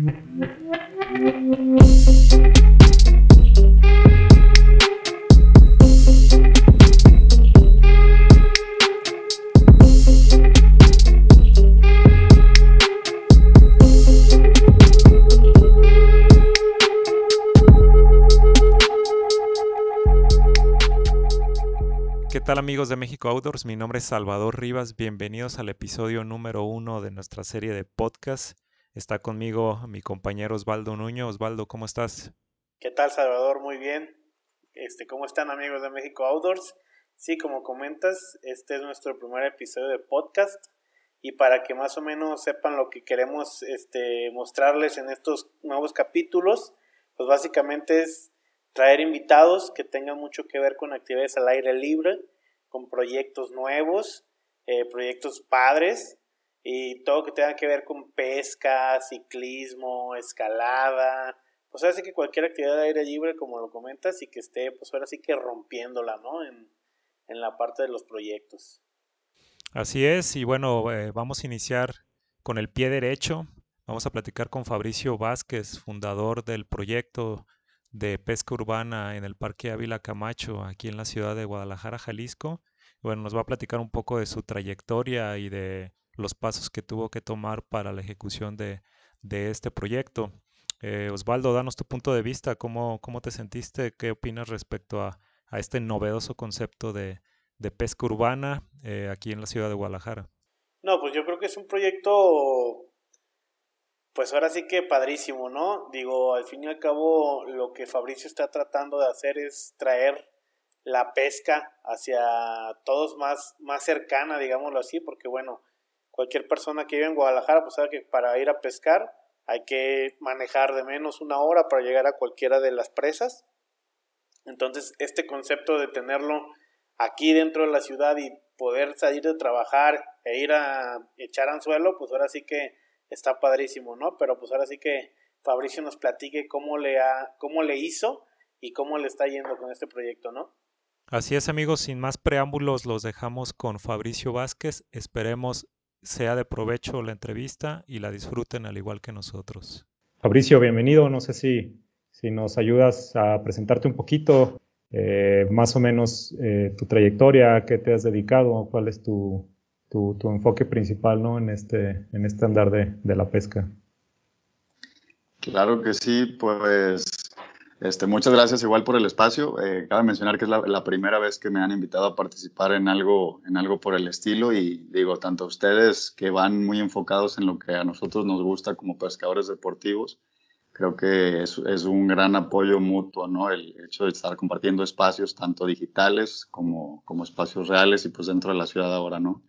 ¿Qué tal amigos de México Outdoors? Mi nombre es Salvador Rivas. Bienvenidos al episodio número uno de nuestra serie de podcast. Está conmigo mi compañero Osvaldo Nuño. Osvaldo, ¿cómo estás? ¿Qué tal Salvador? Muy bien. Este, ¿Cómo están amigos de México Outdoors? Sí, como comentas, este es nuestro primer episodio de podcast y para que más o menos sepan lo que queremos este, mostrarles en estos nuevos capítulos, pues básicamente es traer invitados que tengan mucho que ver con actividades al aire libre, con proyectos nuevos, eh, proyectos padres y todo que tenga que ver con pesca, ciclismo, escalada, pues sí que cualquier actividad de aire libre, como lo comentas, y que esté, pues ahora sí que rompiéndola, ¿no? En, en la parte de los proyectos. Así es, y bueno, eh, vamos a iniciar con el pie derecho. Vamos a platicar con Fabricio Vázquez, fundador del proyecto de pesca urbana en el Parque Ávila Camacho, aquí en la ciudad de Guadalajara, Jalisco. Bueno, nos va a platicar un poco de su trayectoria y de los pasos que tuvo que tomar para la ejecución de, este proyecto. Eh, Osvaldo, danos tu punto de vista, ¿cómo, cómo te sentiste? ¿Qué opinas respecto a, este novedoso concepto de, pesca urbana eh, aquí en la ciudad de Guadalajara? No, pues yo creo que es un proyecto pues ahora sí que padrísimo, ¿no? Digo, al fin y al cabo lo que Fabricio está tratando de hacer es traer la pesca hacia todos más, más cercana, digámoslo así, porque bueno, cualquier persona que vive en Guadalajara, pues sabe que para ir a pescar hay que manejar de menos una hora para llegar a cualquiera de las presas. Entonces, este concepto de tenerlo aquí dentro de la ciudad y poder salir de trabajar e ir a echar anzuelo, pues ahora sí que está padrísimo, ¿no? Pero pues ahora sí que Fabricio nos platique cómo le, ha, cómo le hizo y cómo le está yendo con este proyecto, ¿no? Así es amigos, sin más preámbulos los dejamos con Fabricio Vázquez. Esperemos sea de provecho la entrevista y la disfruten al igual que nosotros. Fabricio, bienvenido. No sé si, si nos ayudas a presentarte un poquito, eh, más o menos eh, tu trayectoria, qué te has dedicado, cuál es tu, tu, enfoque principal ¿no? en, este, en este andar de, de la pesca. Claro que sí, pues este, muchas gracias igual por el espacio. Eh, cabe mencionar que es la, la, primera vez que me han invitado a participar en algo, en algo por el estilo y digo, tanto ustedes que van muy enfocados en lo que a nosotros nos gusta como pescadores deportivos, creo que es, es un gran apoyo mutuo, ¿no? El hecho de estar compartiendo espacios tanto digitales como, como espacios reales y pues dentro de la ciudad ahora, ¿no?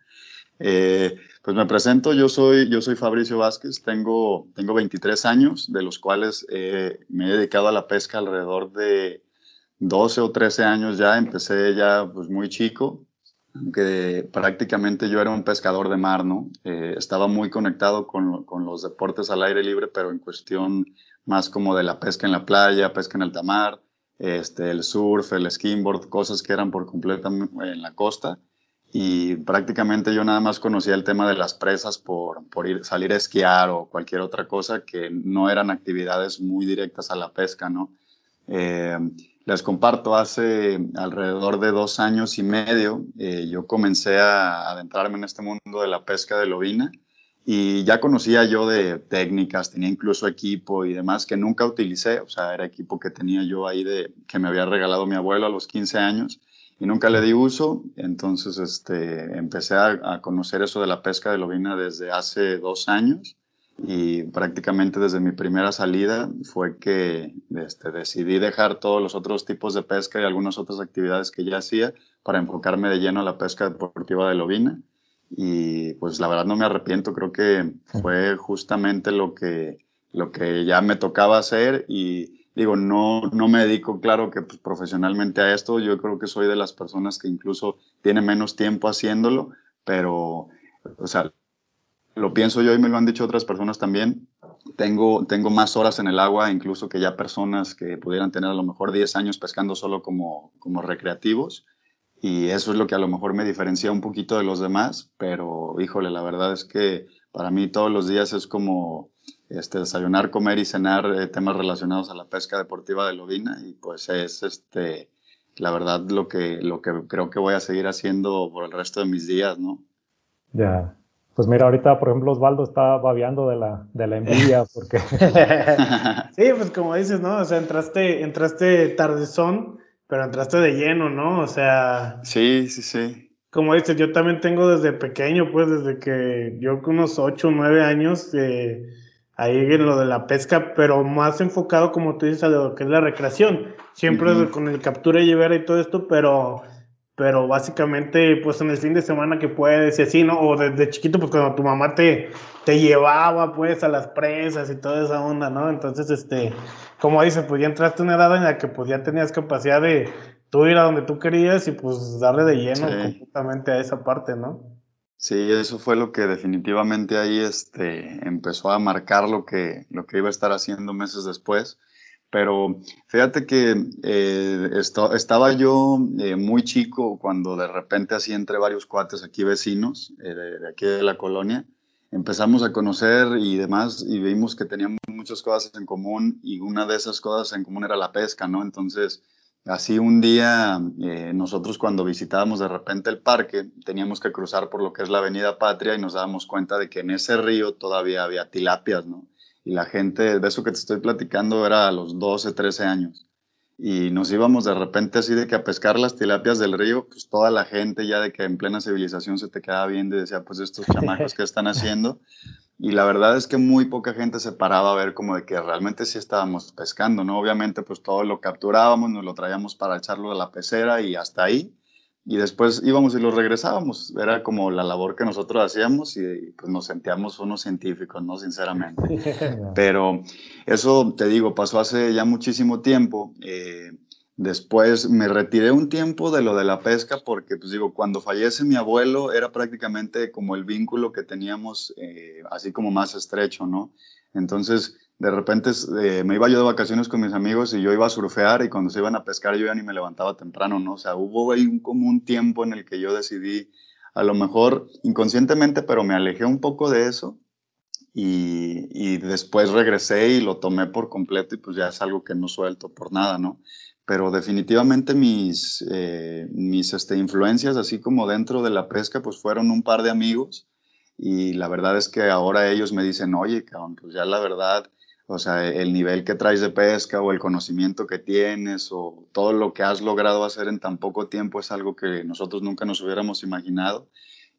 Eh, pues me presento, yo soy, yo soy Fabricio Vázquez, tengo, tengo 23 años, de los cuales eh, me he dedicado a la pesca alrededor de 12 o 13 años ya, empecé ya pues muy chico, aunque prácticamente yo era un pescador de mar, ¿no? Eh, estaba muy conectado con, con, los deportes al aire libre, pero en cuestión más como de la pesca en la playa, pesca en alta mar, este, el surf, el skimboard, cosas que eran por completo en la costa y prácticamente yo nada más conocía el tema de las presas por, por ir, salir a esquiar o cualquier otra cosa que no eran actividades muy directas a la pesca, ¿no? Eh, les comparto, hace alrededor de dos años y medio eh, yo comencé a adentrarme en este mundo de la pesca de lobina y ya conocía yo de técnicas, tenía incluso equipo y demás que nunca utilicé, o sea, era equipo que tenía yo ahí de que me había regalado mi abuelo a los 15 años y nunca le di uso. Entonces este, empecé a, conocer eso de la pesca de lobina desde hace dos años y prácticamente desde mi primera salida fue que este, decidí dejar todos los otros tipos de pesca y algunas otras actividades que ya hacía para enfocarme de lleno a la pesca deportiva de lobina. Y pues la verdad no me arrepiento, creo que fue justamente lo que, lo que ya me tocaba hacer y digo, no, no me dedico, claro, que pues, profesionalmente a esto. Yo creo que soy de las personas que incluso tiene menos tiempo haciéndolo, pero, o sea, lo pienso yo y me lo han dicho otras personas también. Tengo, tengo más horas en el agua, incluso que ya personas que pudieran tener a lo mejor 10 años pescando solo como, como recreativos. Y eso es lo que a lo mejor me diferencia un poquito de los demás, pero híjole, la verdad es que para mí todos los días es como este, desayunar, comer y cenar eh, temas relacionados a la pesca deportiva de lobina y pues es este, la verdad lo que, lo que creo que voy a seguir haciendo por el resto de mis días, ¿no? Ya. Pues mira, ahorita, por ejemplo, Osvaldo está babeando de la, de la envidia porque... sí, pues como dices, ¿no? O sea, entraste, entraste tardezón, pero entraste de lleno, ¿no? O sea... Sí, sí, sí. Como dices, yo también tengo desde pequeño, pues desde que yo con unos 8 o 9 años, eh, ahí en lo de la pesca, pero más enfocado, como tú dices, a lo que es la recreación. Siempre con el captura y llevar y todo esto, pero pero básicamente pues en el fin de semana que puedes y así, ¿no? O desde chiquito pues cuando tu mamá te, te llevaba pues a las presas y toda esa onda, ¿no? Entonces, este, como dices, pues ya entraste en una edad en la que pues ya tenías capacidad de tú ir a donde tú querías y pues darle de lleno completamente a esa parte, ¿no? Sí, eso fue lo que definitivamente ahí este, empezó a marcar lo que, lo que iba a estar haciendo meses después pero fíjate que eh, estaba yo eh, muy chico cuando de repente así entre varios cuates aquí vecinos eh, de, aquí de la colonia, empezamos a conocer y demás y vimos que teníamos muchas cosas en común y una de esas cosas en común era la pesca, ¿no? Entonces, así un día nosotros cuando visitábamos de repente el parque teníamos que cruzar por lo que es la Avenida Patria y nos dábamos cuenta de que en ese río todavía había tilapias, ¿no? y la gente, de eso que te estoy platicando, era a los 12, 13 años. Y nos íbamos de repente así de que a pescar las tilapias del río, pues toda la gente ya de que en plena civilización se te quedaba viendo y decía, pues estos chamacos que están haciendo. Y la verdad es que muy poca gente se paraba a ver como de que realmente sí estábamos pescando, ¿no? Obviamente pues todo lo capturábamos, nos lo traíamos para echarlo a la pecera y hasta ahí y después íbamos y los regresábamos. Era como la labor que nosotros hacíamos y pues nos sentíamos unos científicos, ¿no? Sinceramente. Pero eso, te digo, pasó hace ya muchísimo tiempo. Eh, después me retiré un tiempo de lo de la pesca porque, pues digo, cuando fallece mi abuelo era prácticamente como el vínculo que teníamos eh, así como más estrecho, ¿no? Entonces, de repente eh, me iba yo de vacaciones con mis amigos y yo iba a surfear y cuando se iban a pescar yo ya ni me levantaba temprano, ¿no? O sea, hubo ahí un, como un tiempo en el que yo decidí, a lo mejor inconscientemente, pero me alejé un poco de eso y, y, después regresé y lo tomé por completo y pues ya es algo que no suelto por nada, ¿no? Pero definitivamente mis, eh, mis este, influencias, así como dentro de la pesca, pues fueron un par de amigos y la verdad es que ahora ellos me dicen, oye, cabrón, pues ya la verdad o sea, el nivel que traes de pesca o el conocimiento que tienes o todo lo que has logrado hacer en tan poco tiempo es algo que nosotros nunca nos hubiéramos imaginado.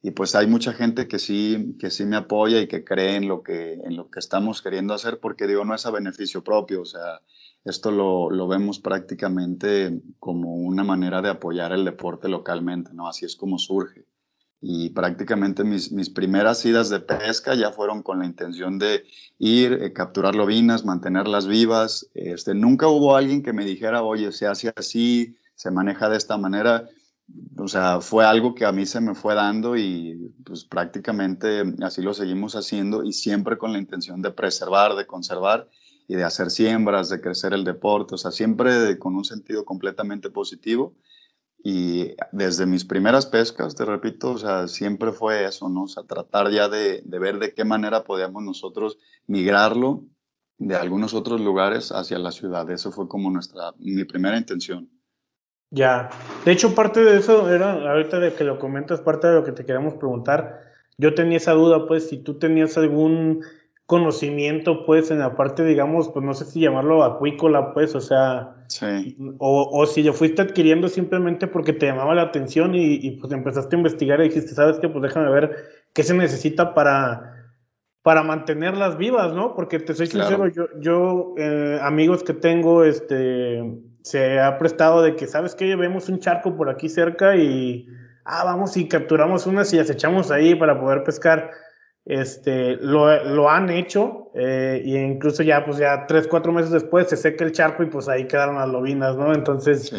Y pues hay mucha gente que sí, que sí me apoya y que cree en lo que, en lo que estamos queriendo hacer, porque digo, no es a beneficio propio, o sea, esto lo, lo vemos prácticamente como una manera de apoyar el deporte localmente, ¿no? Así es como surge y prácticamente mis, mis, primeras idas de pesca ya fueron con la intención de ir, eh, capturar lobinas, mantenerlas vivas. Este, nunca hubo alguien que me dijera, oye, se hace así, se maneja de esta manera. O sea, fue algo que a mí se me fue dando y pues prácticamente así lo seguimos haciendo y siempre con la intención de preservar, de conservar y de hacer siembras, de crecer el deporte, o sea, siempre con un sentido completamente positivo y desde mis primeras pescas, te repito, o sea, siempre fue eso, ¿no? O sea, tratar ya de, de, ver de qué manera podíamos nosotros migrarlo de algunos otros lugares hacia la ciudad. Eso fue como nuestra, mi primera intención. Ya, de hecho parte de eso era, ahorita de que lo comentas, parte de lo que te queríamos preguntar, yo tenía esa duda, pues, si tú tenías algún conocimiento, pues, en la parte, digamos, pues no sé si llamarlo acuícola, pues, o sea, o, o, si lo fuiste adquiriendo simplemente porque te llamaba la atención y, y, pues empezaste a investigar y dijiste, ¿sabes qué? Pues déjame ver qué se necesita para, para mantenerlas vivas, ¿no? Porque te soy sincero, yo, yo eh, amigos que tengo, este, se ha prestado de que, ¿sabes qué? Vemos un charco por aquí cerca y, ah, vamos y capturamos unas y las echamos ahí para poder pescar este, lo, lo han hecho eh, y incluso ya, pues ya tres, cuatro meses después se seca el charco y pues ahí quedaron las lobinas, ¿no? Entonces,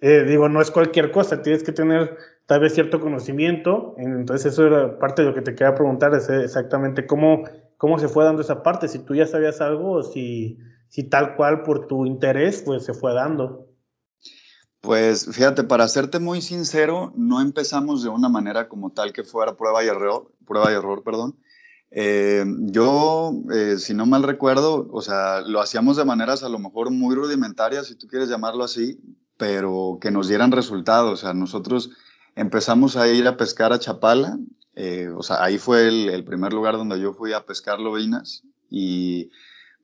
eh, digo, no es cualquier cosa, tienes que tener tal vez cierto conocimiento, entonces eso era parte de lo que te quería preguntar, es exactamente cómo, cómo se fue dando esa parte, si tú ya sabías algo o si, si tal cual por tu interés, pues se fue dando. Pues fíjate, para serte muy sincero, no empezamos de una manera como tal que fuera prueba y error, prueba y error, perdón. Eh, yo, eh, si no mal recuerdo, o sea, lo hacíamos de maneras a lo mejor muy rudimentarias, si tú quieres llamarlo así, pero que nos dieran resultados. O sea, nosotros empezamos a ir a pescar a Chapala, eh, o sea, ahí fue el, el, primer lugar donde yo fui a pescar lobinas y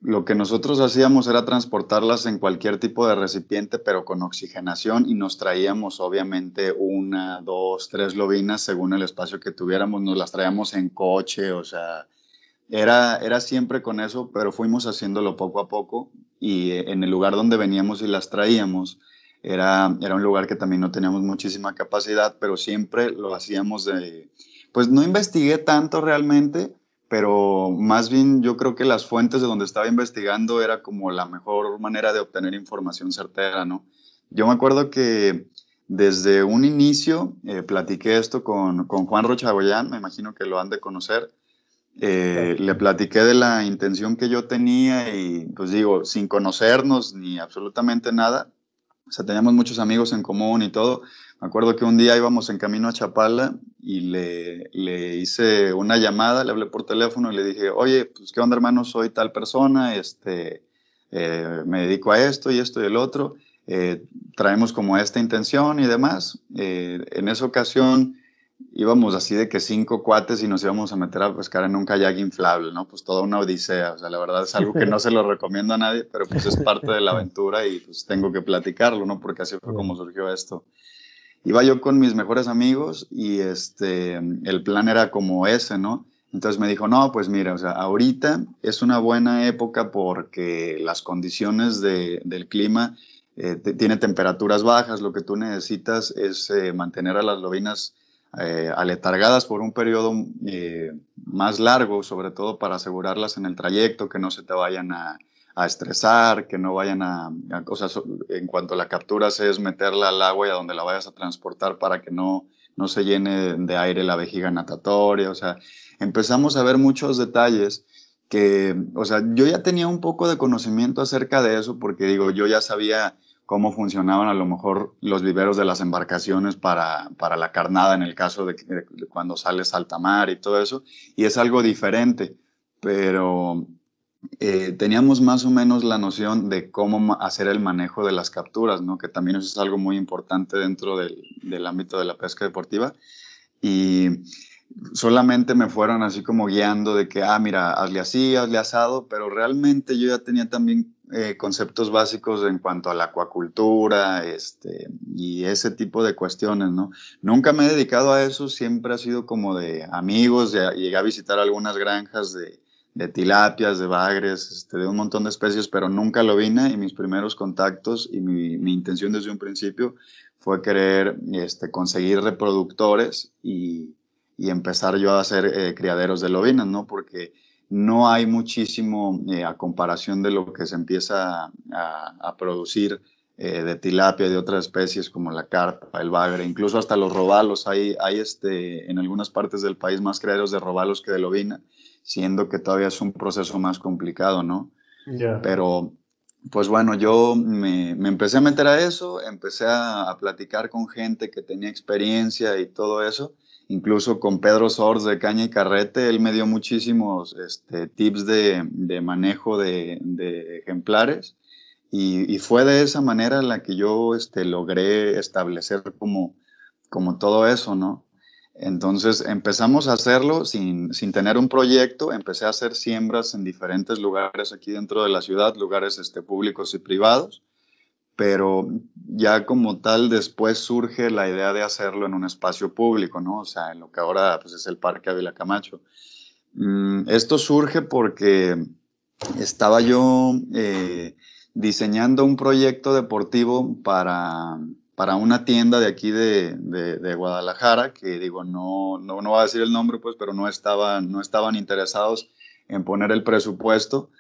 lo que nosotros hacíamos era transportarlas en cualquier tipo de recipiente, pero con oxigenación y nos traíamos obviamente una, dos, tres lobinas según el espacio que tuviéramos, nos las traíamos en coche, o sea, era, era siempre con eso, pero fuimos haciéndolo poco a poco. Y en el lugar donde veníamos y las traíamos, era, era un lugar que también no teníamos muchísima capacidad, pero siempre lo hacíamos de, pues no investigué tanto realmente, pero más bien yo creo que las fuentes de donde estaba investigando era como la mejor manera de obtener información certera, ¿no? Yo me acuerdo que desde un inicio eh, platiqué esto con, con Juan Rochagoyán, me imagino que lo han de conocer, eh, le platiqué de la intención que yo tenía y pues digo, sin conocernos ni absolutamente nada, o sea, teníamos muchos amigos en común y todo, me acuerdo que un día íbamos en camino a Chapala y le, le, hice una llamada, le hablé por teléfono y le dije, oye, pues qué onda hermano, soy tal persona, este, eh, me dedico a esto y esto y el otro, eh, traemos como esta intención y demás. Eh, en esa ocasión íbamos así de que cinco cuates y nos íbamos a meter a pescar en un kayak inflable, ¿no? Pues toda una odisea, o sea, la verdad es algo que no se lo recomiendo a nadie, pero pues es parte de la aventura y pues tengo que platicarlo, ¿no? Porque así fue como surgió esto iba yo con mis mejores amigos y este, el plan era como ese, ¿no? Entonces me dijo, no, pues mira, o sea, ahorita es una buena época porque las condiciones de, del clima eh, tiene temperaturas bajas, lo que tú necesitas es eh, mantener a las lobinas eh, aletargadas por un periodo más largo, sobre todo para asegurarlas en el trayecto, que no se te vayan a, a estresar, que no vayan a, sea, en cuanto la captura es meterla al agua y a donde la vayas a transportar para que no, no se llene de aire la vejiga natatoria, o sea, empezamos a ver muchos detalles que, o sea, yo ya tenía un poco de conocimiento acerca de eso porque digo, yo ya sabía cómo funcionaban a lo mejor los viveros de las embarcaciones para, para la carnada en el caso de, de, de cuando sales alta mar y todo eso, y es algo diferente, pero eh, teníamos más o menos la noción de cómo hacer el manejo de las capturas, ¿no? que también eso es algo muy importante dentro del, ámbito de la pesca deportiva. Y solamente me fueron así como guiando de que, ah, mira, hazle así, hazle asado, pero realmente yo ya tenía también eh, conceptos básicos en cuanto a la acuacultura este, y ese tipo de cuestiones, ¿no? Nunca me he dedicado a eso, siempre ha sido como de amigos, de, llegué a visitar algunas granjas de de tilapias, de bagres, este, de un montón de especies, pero nunca lo vine y mis primeros contactos y mi, mi intención desde un principio fue querer este, conseguir reproductores y, y, empezar yo a hacer eh, criaderos de lobinas, ¿no? Porque no hay muchísimo eh, a comparación de lo que se empieza a, a producir eh, de tilapia, de otras especies como la carpa, el bagre, incluso hasta los robalos. Hay, hay este, en algunas partes del país más criaderos de robalos que de lobina siendo que todavía es un proceso más complicado, ¿no? Yeah. Pero, pues bueno, yo me, me, empecé a meter a eso, empecé a, a, platicar con gente que tenía experiencia y todo eso, incluso con Pedro Sors de Caña y Carrete, él me dio muchísimos este, tips de, de manejo de, de ejemplares. Y, y, fue de esa manera la que yo este, logré establecer como, como todo eso, ¿no? Entonces empezamos a hacerlo sin, sin, tener un proyecto, empecé a hacer siembras en diferentes lugares aquí dentro de la ciudad, lugares este, públicos y privados, pero ya como tal después surge la idea de hacerlo en un espacio público, ¿no? O sea, en lo que ahora pues, es el Parque Ávila Camacho. Mm, esto surge porque estaba yo eh, diseñando un proyecto deportivo para para una tienda de aquí de, de, Guadalajara, que digo, no, no, no voy a decir el nombre, pues, pero no estaban, no estaban interesados en poner el presupuesto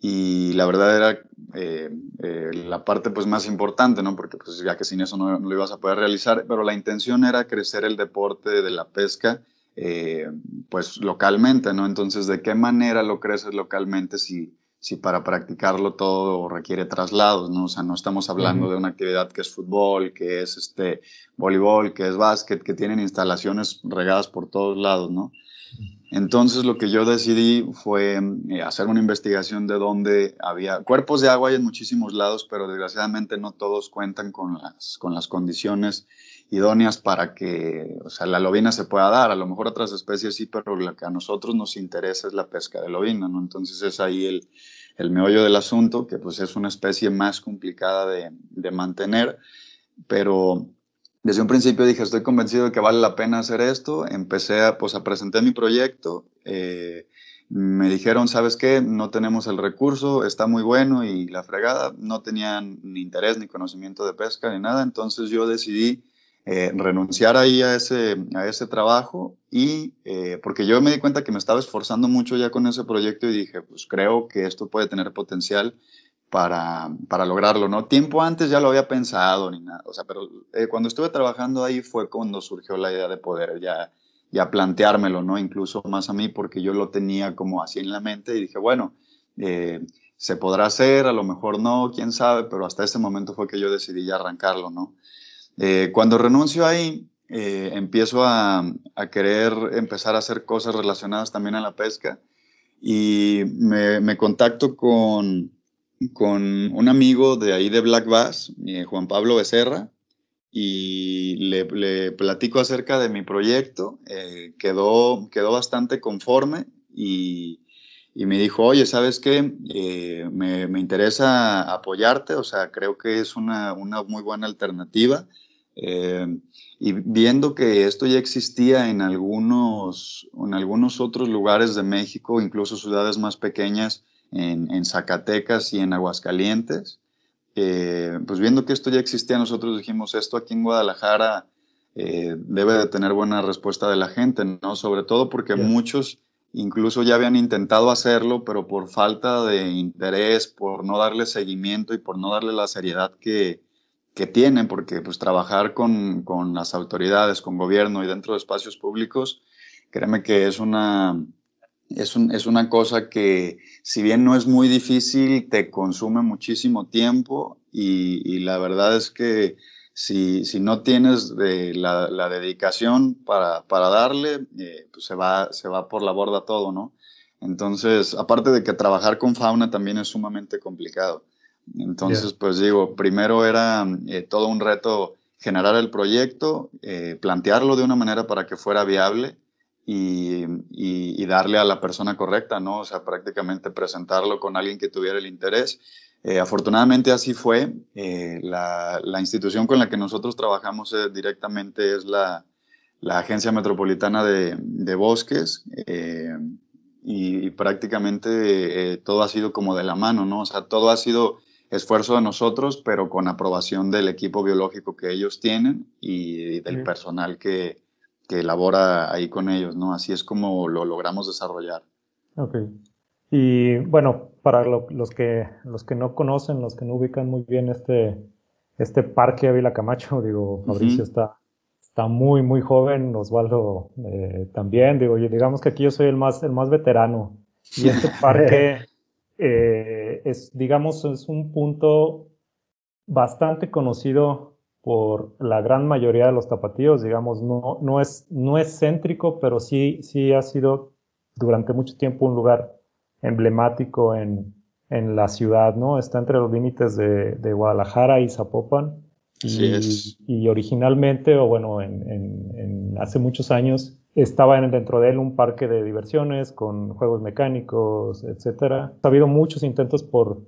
y la verdad era eh, eh, la parte pues más importante, ¿no? Porque pues ya que sin eso no, no, lo ibas a poder realizar, pero la intención era crecer el deporte de la pesca eh, pues localmente, ¿no? Entonces, ¿de qué manera lo creces localmente si si para practicarlo todo requiere traslados, ¿no? O sea, no estamos hablando uh -huh. de una actividad que es fútbol, que es este voleibol, que es básquet, que tienen instalaciones regadas por todos lados, ¿no? Entonces lo que yo decidí fue eh, hacer una investigación de dónde había cuerpos de agua hay en muchísimos lados, pero desgraciadamente no todos cuentan con las, con las condiciones idóneas para que o sea, la lobina se pueda dar. A lo mejor otras especies sí, pero lo que a nosotros nos interesa es la pesca de lobina, ¿no? Entonces es ahí el, el meollo del asunto, que pues es una especie más complicada de, de mantener, pero desde un principio dije, estoy convencido de que vale la pena hacer esto. Empecé a, pues, a presentar mi proyecto. Eh, me dijeron, ¿sabes qué? No tenemos el recurso, está muy bueno y la fregada. No tenían ni interés ni conocimiento de pesca ni nada. Entonces yo decidí eh, renunciar ahí a ese, a ese trabajo y eh, porque yo me di cuenta que me estaba esforzando mucho ya con ese proyecto y dije, pues creo que esto puede tener potencial para, para, lograrlo, ¿no? Tiempo antes ya lo había pensado ni nada, o sea, pero eh, cuando estuve trabajando ahí fue cuando surgió la idea de poder ya, ya planteármelo, ¿no? Incluso más a mí porque yo lo tenía como así en la mente y dije, bueno, se podrá hacer, a lo mejor no, quién sabe, pero hasta ese momento fue que yo decidí ya arrancarlo, ¿no? Eh, cuando renuncio ahí, empiezo a, a, querer empezar a hacer cosas relacionadas también a la pesca y me, me contacto con con un amigo de ahí de Black Bass, eh, Juan Pablo Becerra, y le, platico acerca de mi proyecto. Eh, quedó, quedó bastante conforme y, me dijo, oye, ¿sabes qué? Eh, me, interesa apoyarte, o sea, creo que es una, muy buena alternativa. Y viendo que esto ya existía en algunos, en algunos otros lugares de México, incluso ciudades más pequeñas, en, Zacatecas y en Aguascalientes. Eh, pues viendo que esto ya existía, nosotros dijimos, esto aquí en Guadalajara eh, debe de tener buena respuesta de la gente, ¿no? Sobre todo porque muchos incluso ya habían intentado hacerlo, pero por falta de interés, por no darle seguimiento y por no darle la seriedad que, que tienen, porque pues trabajar con, con, las autoridades, con gobierno y dentro de espacios públicos, créeme que es una, es, es, una cosa que, si bien no es muy difícil, te consume muchísimo tiempo y, la verdad es que si, si no tienes la, la, dedicación para, para darle, eh, pues se va, se va por la borda todo, ¿no? Entonces, aparte de que trabajar con fauna también es sumamente complicado. Entonces, pues digo, primero era eh, todo un reto generar el proyecto, eh, plantearlo de una manera para que fuera viable y, darle a la persona correcta, ¿no? O sea, prácticamente presentarlo con alguien que tuviera el interés. Eh, afortunadamente así fue. Eh, la, institución con la que nosotros trabajamos eh, directamente es la, Agencia Metropolitana de, Bosques y, y, prácticamente todo ha sido como de la mano, ¿no? O sea, todo ha sido esfuerzo de nosotros, pero con aprobación del equipo biológico que ellos tienen y, del personal que, que elabora ahí con ellos, ¿no? Así es como lo logramos desarrollar. Ok. Y bueno, para los, que, los que no conocen, los que no ubican muy bien este, este parque Ávila Camacho, digo, Fabricio está, está muy, muy joven, Osvaldo eh, también, digo, digamos que aquí yo soy el más, el más veterano. Y este parque eh, es, digamos, es un punto bastante conocido por la gran mayoría de los tapatíos, digamos, no, no, es, no es céntrico, pero sí, sí ha sido durante mucho tiempo un lugar emblemático en, en la ciudad, ¿no? Está entre los límites de, de Guadalajara y Zapopan. Y, y, originalmente, o bueno, en, en, hace muchos años, estaba dentro de él un parque de diversiones con juegos mecánicos, etcétera. Ha habido muchos intentos por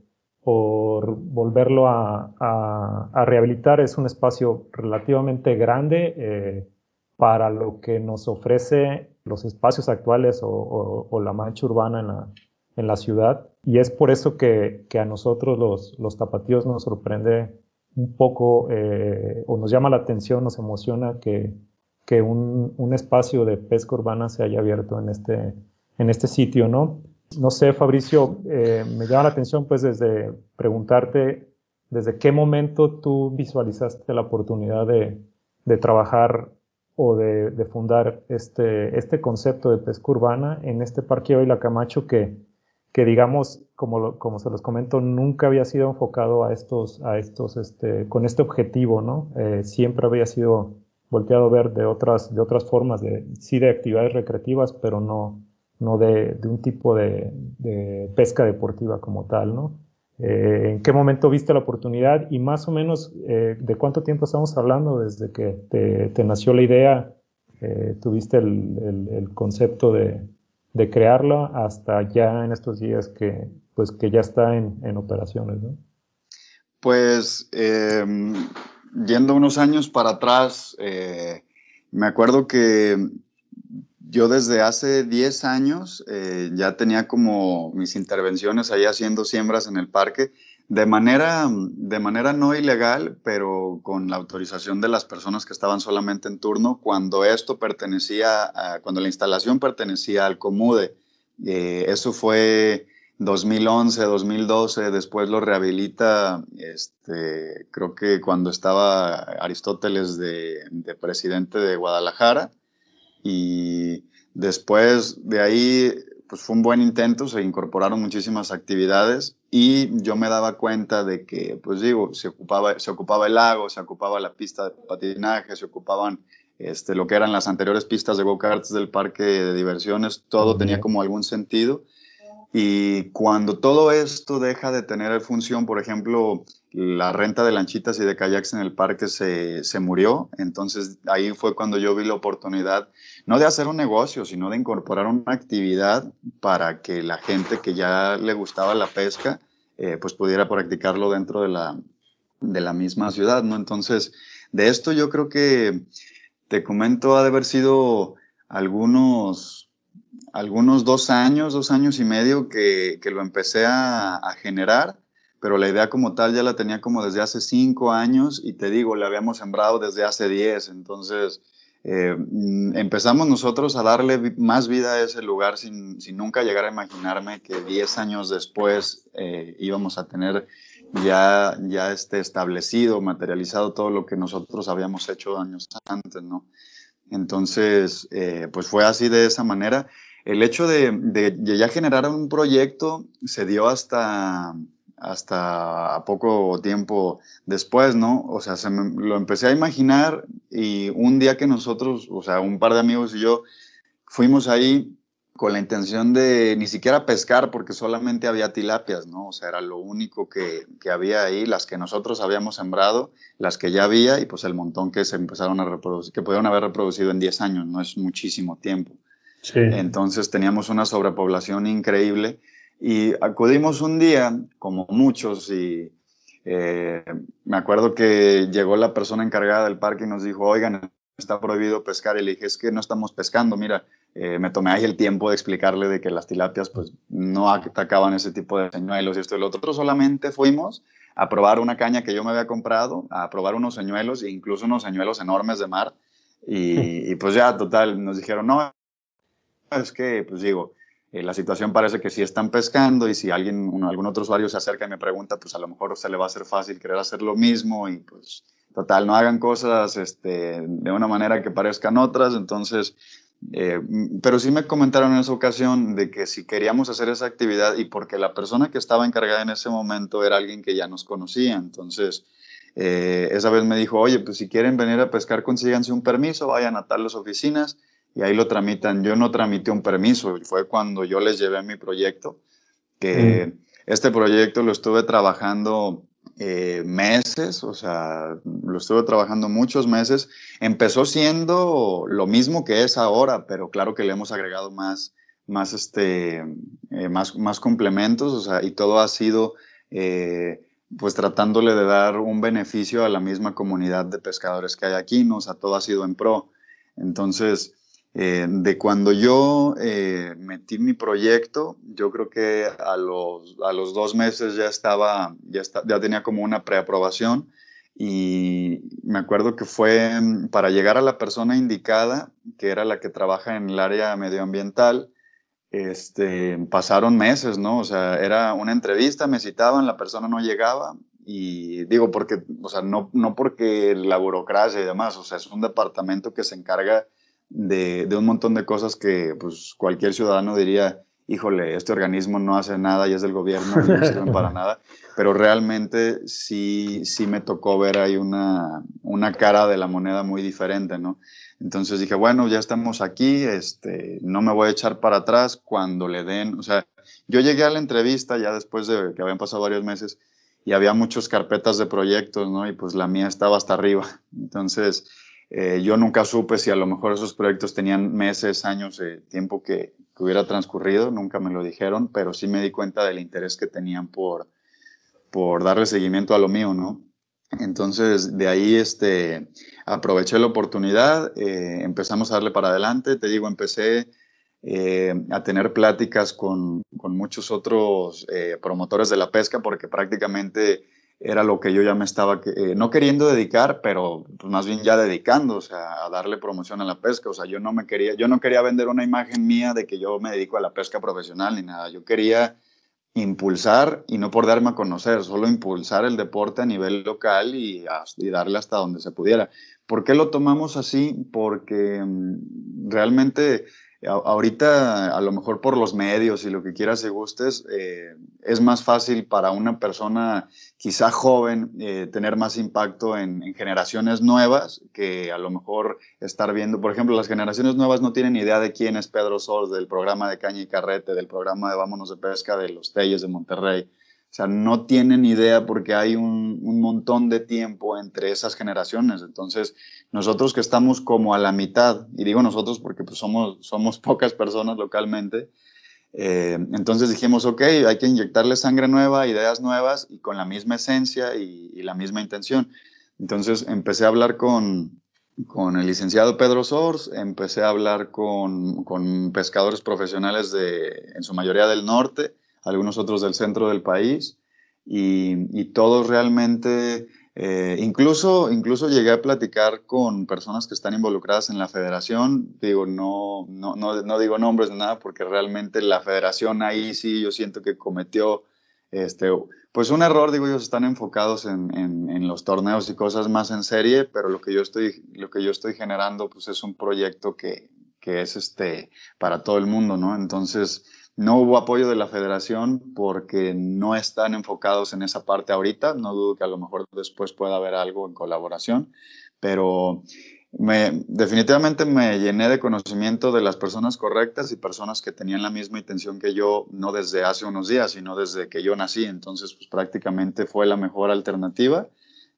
por volverlo a, rehabilitar. Es un espacio relativamente grande eh, para lo que nos ofrece los espacios actuales o, la mancha urbana en la, ciudad. Y es por eso que, a nosotros los, los, tapatíos nos sorprende un poco eh, o nos llama la atención, nos emociona que, un, un, espacio de pesca urbana se haya abierto en este, en este sitio, ¿no? No sé, Fabricio, eh, me llama la atención pues desde preguntarte desde qué momento tú visualizaste la oportunidad de, trabajar o de, fundar este, este concepto de pesca urbana en este parque la Camacho que, que digamos, como, como se los comento, nunca había sido enfocado a estos, a estos, este, con este objetivo, ¿no? Eh, siempre había sido volteado a ver de otras, de otras formas, sí de actividades recreativas, pero no, no de, de un tipo de, pesca deportiva como tal, ¿no? Eh, ¿En qué momento viste la oportunidad y más o menos eh, de cuánto tiempo estamos hablando desde que te, nació la idea, eh, tuviste el, el, el concepto de, de, crearlo hasta ya en estos días que, pues, que ya está en, en operaciones, ¿no? Pues em, yendo unos años para atrás, me acuerdo que yo desde hace 10 años eh, ya tenía como mis intervenciones ahí haciendo siembras en el parque de manera, de manera no ilegal, pero con la autorización de las personas que estaban solamente en turno cuando esto pertenecía, cuando la instalación pertenecía al Comude. Eh, eso fue 2011, 2012, después lo rehabilita, este, creo que cuando estaba Aristóteles de, de presidente de Guadalajara y después de ahí pues fue un buen intento, se incorporaron muchísimas actividades y yo me daba cuenta de que, pues digo, se ocupaba, se ocupaba el lago, se ocupaba la pista de patinaje, se ocupaban este, lo que eran las anteriores pistas de go-karts del parque de diversiones, todo tenía como algún sentido. Y cuando todo esto deja de tener función, por ejemplo, la renta de lanchitas y de kayaks en el parque se, se, murió. Entonces ahí fue cuando yo vi la oportunidad, no de hacer un negocio, sino de incorporar una actividad para que la gente que ya le gustaba la pesca, eh, pues pudiera practicarlo dentro de la, de la misma ciudad, ¿no? Entonces, de esto yo creo que, te comento, ha de haber sido algunos, algunos dos años, dos años y medio que, que lo empecé a, a generar pero la idea como tal ya la tenía como desde hace cinco años y te digo, la habíamos sembrado desde hace diez, entonces eh, mm, empezamos nosotros a darle más vida a ese lugar sin, sin nunca llegar a imaginarme que diez años después eh, íbamos a tener ya, ya este establecido, materializado todo lo que nosotros habíamos hecho años antes, ¿no? Entonces, eh, pues fue así de esa manera. El hecho de, ya generar un proyecto se dio hasta hasta poco tiempo después, ¿no? O sea, se lo empecé a imaginar y un día que nosotros, o sea, un par de amigos y yo fuimos ahí con la intención de ni siquiera pescar porque solamente había tilapias, ¿no? O sea, era lo único que, que había ahí, las que nosotros habíamos sembrado, las que ya había y pues el montón que se empezaron a reproducir, que pudieron haber reproducido en 10 años, no es muchísimo tiempo. Sí. Entonces teníamos una sobrepoblación increíble y acudimos un día, como muchos, y eh, me acuerdo que llegó la persona encargada del parque y nos dijo, oigan, está prohibido pescar. Y le dije, es que no estamos pescando, mira, eh, me tomé ahí el tiempo de explicarle de que las tilapias pues no atacaban ese tipo de señuelos y esto y lo otro. Solamente fuimos a probar una caña que yo me había comprado, a probar unos señuelos e incluso unos señuelos enormes de mar. Y, y pues ya, total, nos dijeron, no, es que, pues digo, eh, la situación parece que si están pescando y si alguien, uno, algún otro usuario se acerca y me pregunta, pues a lo mejor se le va a hacer fácil querer hacer lo mismo y pues total, no hagan cosas este, de una manera que parezcan otras. Entonces, eh, pero sí me comentaron en esa ocasión de que si queríamos hacer esa actividad y porque la persona que estaba encargada en ese momento era alguien que ya nos conocía, entonces... Eh, esa vez me dijo, oye, pues si quieren venir a pescar, consíganse un permiso, vayan a tales oficinas y ahí lo tramitan. Yo no tramité un permiso, fue cuando yo les llevé mi proyecto, que mm. este proyecto lo estuve trabajando eh, meses, o sea, lo estuve trabajando muchos meses. Empezó siendo lo mismo que es ahora, pero claro que le hemos agregado más, más, este, eh, más, más complementos, o sea, y todo ha sido... Eh, pues tratándole de dar un beneficio a la misma comunidad de pescadores que hay aquí, ¿no? O sea, todo ha sido en pro. Entonces, eh, de cuando yo eh, metí mi proyecto, yo creo que a los, a los dos meses ya estaba, ya, está, ya tenía como una preaprobación y me acuerdo que fue mm, para llegar a la persona indicada, que era la que trabaja en el área medioambiental, este, pasaron meses, ¿no? O sea, era una entrevista, me citaban, la persona no llegaba y digo porque, o sea, no, no porque la burocracia y demás, o sea, es un departamento que se encarga de, un montón de cosas que pues, cualquier ciudadano diría, híjole, este organismo no hace nada y es del gobierno y no sirven para nada, pero realmente sí, sí me tocó ver ahí una, una cara de la moneda muy diferente, ¿no? Entonces dije, bueno, ya estamos aquí, este, no me voy a echar para atrás cuando le den, o sea, yo llegué a la entrevista ya después de que habían pasado varios meses y había muchas carpetas de proyectos, ¿no? Y pues la mía estaba hasta arriba. Entonces, eh, yo nunca supe si a lo mejor esos proyectos tenían meses, años de tiempo que, hubiera transcurrido, nunca me lo dijeron, pero sí me di cuenta del interés que tenían por, por darle seguimiento a lo mío, ¿no? Entonces, de ahí este, aproveché la oportunidad, eh, empezamos a darle para adelante, te digo, empecé eh, a tener pláticas con, con muchos otros promotores de la pesca, porque prácticamente era lo que yo ya me estaba, eh, no queriendo dedicar, pero pues más bien ya dedicando, o sea, a darle promoción a la pesca. O sea, yo no me quería, yo no quería vender una imagen mía de que yo me dedico a la pesca profesional ni nada. Yo quería impulsar y no por darme a conocer, solo impulsar el deporte a nivel local y, y darle hasta donde se pudiera. ¿Por qué lo tomamos así? Porque mm, ahorita a lo mejor por los medios y lo que quieras y gustes, eh, es más fácil para una persona quizá joven eh, tener más impacto en, generaciones nuevas que a lo mejor estar viendo, por ejemplo, las generaciones nuevas no tienen idea de quién es Pedro Sols, del programa de Caña y Carrete, del programa de Vámonos de Pesca, de los Telles de Monterrey. O sea, no tienen idea porque hay un, un, montón de tiempo entre esas generaciones. Entonces, nosotros que estamos como a la mitad, y digo nosotros porque pues, somos, somos pocas personas localmente, eh, entonces dijimos, ok, hay que inyectarle sangre nueva, ideas nuevas y con la misma esencia y, y la misma intención. Entonces empecé a hablar con, con el licenciado Pedro Sors, empecé a hablar con, con pescadores profesionales de, en su mayoría del norte, algunos otros del centro del país, y, todos realmente, eh, incluso, incluso llegué a platicar con personas que están involucradas en la federación, digo, no, no, no, digo nombres de nada, porque realmente la federación ahí sí yo siento que cometió este, pues un error, digo, ellos están enfocados en, en, los torneos y cosas más en serie, pero lo que yo estoy, lo que yo estoy generando, pues es un proyecto que, que es este, para todo el mundo, ¿no? Entonces, no hubo apoyo de la federación porque no están enfocados en esa parte ahorita. No dudo que a lo mejor después pueda haber algo en colaboración, pero me, definitivamente me llené de conocimiento de las personas correctas y personas que tenían la misma intención que yo, no desde hace unos días, sino desde que yo nací. Entonces, pues prácticamente fue la mejor alternativa.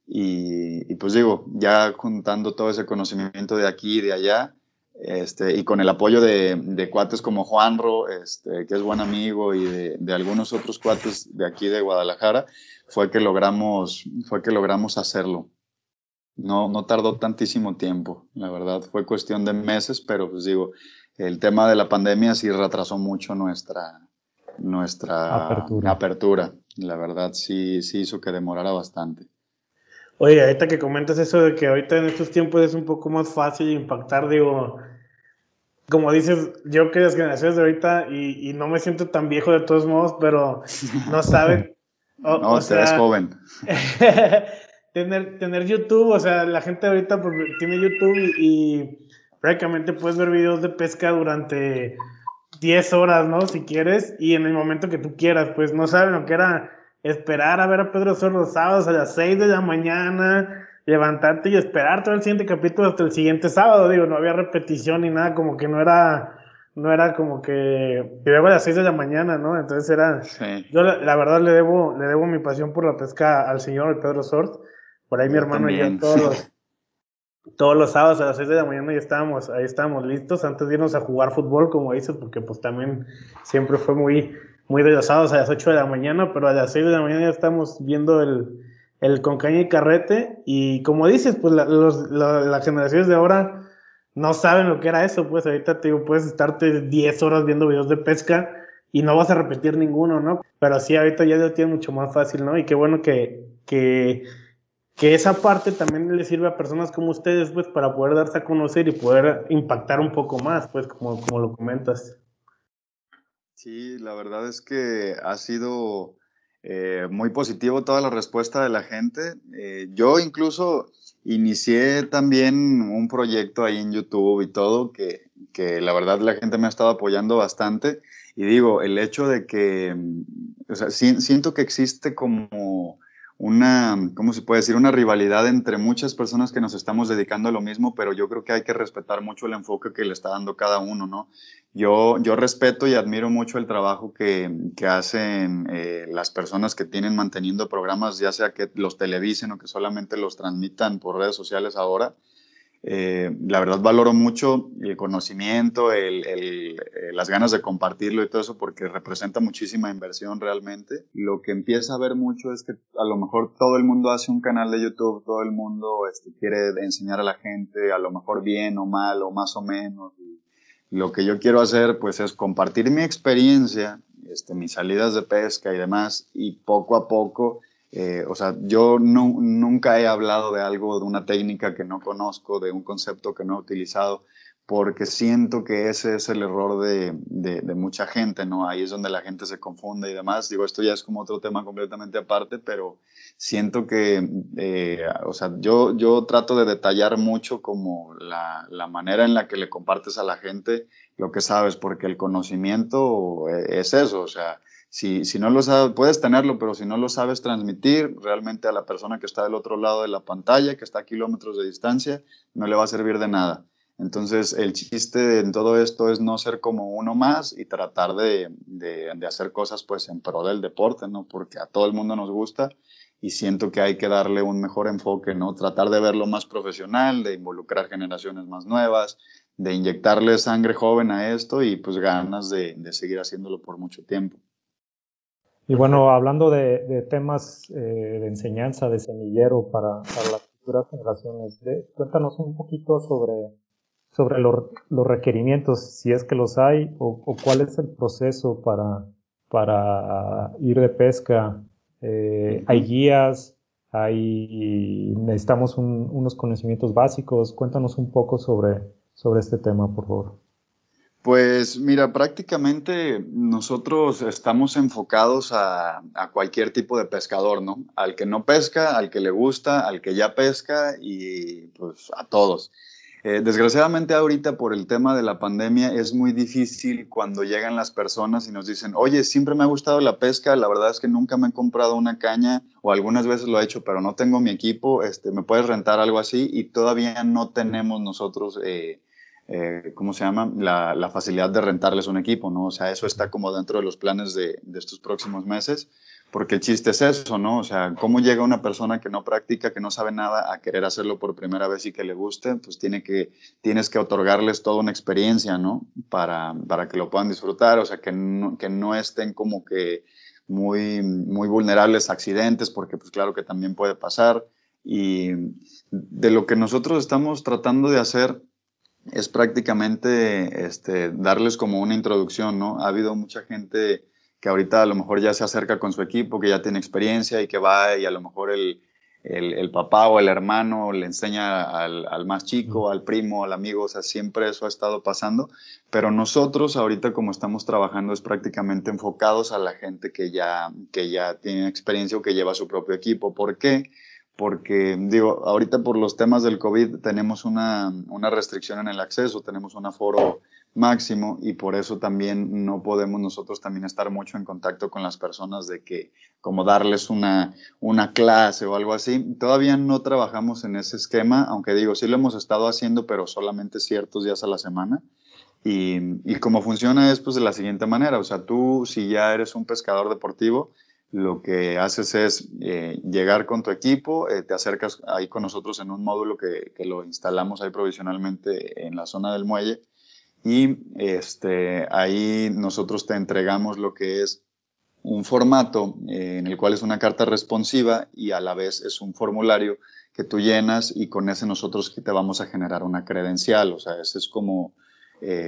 Y, y pues digo, ya juntando todo ese conocimiento de aquí y de allá, este, y con el apoyo de, de cuates como Juanro, este, que es buen amigo, y de, algunos otros cuates de aquí de Guadalajara, fue que logramos, fue que logramos hacerlo. No, no tardó tantísimo tiempo, la verdad, fue cuestión de meses, pero pues digo, el tema de la pandemia sí retrasó mucho nuestra, nuestra apertura. apertura. La verdad sí, sí hizo que demorara bastante. Oye, ahorita que comentas eso de que ahorita en estos tiempos es un poco más fácil impactar, digo, como dices, yo que las generaciones de ahorita, y, no me siento tan viejo de todos modos, pero no saben. no, o sea, joven. tener, tener YouTube, o sea, la gente ahorita pues, tiene YouTube y, y, prácticamente puedes ver videos de pesca durante 10 horas, ¿no? Si quieres, y en el momento que tú quieras, pues no saben lo que era esperar a ver a Pedro Sor los sábados a las 6 de la mañana, levantarte y esperar todo el siguiente capítulo hasta el siguiente sábado, digo, no había repetición ni nada, como que no era, no era como que, que a las 6 de la mañana, ¿no? Entonces era, yo la, verdad le debo, le debo mi pasión por la pesca al señor Pedro Sort, por ahí mi hermano y yo todos los, todos los sábados a las 6 de la mañana ya estábamos, ahí estábamos listos antes de irnos a jugar fútbol, como dices, porque pues también siempre fue muy, muy de los sábados a las 8 de la mañana, pero a las 6 de la mañana ya estamos viendo el, el con caña y carrete. Y como dices, pues las generaciones de ahora no saben lo que era eso. Pues ahorita te digo, puedes estarte 10 horas viendo videos de pesca y no vas a repetir ninguno, ¿no? Pero sí, ahorita ya lo tiene mucho más fácil, ¿no? Y qué bueno que, que, que esa parte también le sirve a personas como ustedes, pues, para poder darse a conocer y poder impactar un poco más, pues, como, como lo comentas. Sí, la verdad es que ha sido eh, muy positivo toda la respuesta de la gente. Eh, yo incluso inicié también un proyecto ahí en YouTube y todo, que, que, la verdad la gente me ha estado apoyando bastante. Y digo, el hecho de que, o sea, siento que existe como una, ¿cómo se puede decir? Una rivalidad entre muchas personas que nos estamos dedicando a lo mismo, pero yo creo que hay que respetar mucho el enfoque que le está dando cada uno, ¿no? Yo, yo respeto y admiro mucho el trabajo que, que hacen eh, las personas que tienen manteniendo programas, ya sea que los televisen o que solamente los transmitan por redes sociales ahora. Eh, la verdad valoro mucho el conocimiento, el, el, eh, las ganas de compartirlo y todo eso porque representa muchísima inversión realmente. Lo que empieza a ver mucho es que a lo mejor todo el mundo hace un canal de YouTube, todo el mundo este, quiere enseñar a la gente, a lo mejor bien o mal o más o menos. lo que yo quiero hacer pues es compartir mi experiencia, este, mis salidas de pesca y demás y poco a poco eh, o sea, yo nunca he hablado de algo, de una técnica que no conozco, de un concepto que no he utilizado, porque siento que ese es el error de, mucha gente, ¿no? Ahí es donde la gente se confunde y demás. Digo, esto ya es como otro tema completamente aparte, pero siento que, eh, o sea, yo, yo trato de detallar mucho como la, la manera en la que le compartes a la gente lo que sabes, porque el conocimiento es eso, o sea, si, si no lo sabes, puedes tenerlo, pero si no lo sabes transmitir realmente a la persona que está del otro lado de la pantalla, que está a kilómetros de distancia, no le va a servir de nada. Entonces, el chiste en todo esto es no ser como uno más y tratar de, de, de, hacer cosas pues en pro del deporte, ¿no? Porque a todo el mundo nos gusta y siento que hay que darle un mejor enfoque, ¿no? Tratar de verlo más profesional, de involucrar generaciones más nuevas, de inyectarle sangre joven a esto y pues ganas de, de seguir haciéndolo por mucho tiempo. Y bueno, hablando de, temas eh, de enseñanza, de semillero para, las futuras generaciones, cuéntanos un poquito sobre, sobre los, requerimientos, si es que los hay, o, cuál es el proceso para, para ir de pesca. Eh, ¿Hay guías? ¿Hay, ¿Necesitamos unos conocimientos básicos? Cuéntanos un poco sobre, sobre este tema, por favor. Pues mira, prácticamente nosotros estamos enfocados a, cualquier tipo de pescador, ¿no? Al que no pesca, al que le gusta, al que ya pesca y pues a todos. Eh, desgraciadamente ahorita por el tema de la pandemia es muy difícil cuando llegan las personas y nos dicen, oye, siempre me ha gustado la pesca, la verdad es que nunca me he comprado una caña o algunas veces lo he hecho, pero no tengo mi equipo, este, me puedes rentar algo así y todavía no tenemos nosotros... Eh, eh, ¿cómo se llama? La, la, facilidad de rentarles un equipo, ¿no? O sea, eso está como dentro de los planes de, de, estos próximos meses, porque el chiste es eso, ¿no? O sea, ¿cómo llega una persona que no practica, que no sabe nada, a querer hacerlo por primera vez y que le guste? Pues tiene que, tienes que otorgarles toda una experiencia, ¿no? Para, para que lo puedan disfrutar, o sea, que no, que no estén como que muy, muy vulnerables a accidentes, porque pues claro que también puede pasar. Y de lo que nosotros estamos tratando de hacer es prácticamente este, darles como una introducción, ¿no? Ha habido mucha gente que ahorita a lo mejor ya se acerca con su equipo, que ya tiene experiencia y que va y a lo mejor el, el, papá o el hermano le enseña al, al, más chico, al primo, al amigo, o sea, siempre eso ha estado pasando, pero nosotros ahorita como estamos trabajando es prácticamente enfocados a la gente que ya, que ya tiene experiencia o que lleva su propio equipo. ¿Por qué? porque digo, ahorita por los temas del COVID tenemos una, una, restricción en el acceso, tenemos un aforo máximo y por eso también no podemos nosotros también estar mucho en contacto con las personas de que como darles una, una clase o algo así. Todavía no trabajamos en ese esquema, aunque digo, sí lo hemos estado haciendo, pero solamente ciertos días a la semana. Y, y cómo funciona es pues de la siguiente manera, o sea, tú si ya eres un pescador deportivo, lo que haces es eh, llegar con tu equipo, eh, te acercas ahí con nosotros en un módulo que, que, lo instalamos ahí provisionalmente en la zona del muelle. Y este, ahí nosotros te entregamos lo que es un formato eh, en el cual es una carta responsiva y a la vez es un formulario que tú llenas y con ese nosotros te vamos a generar una credencial, o sea, ese es como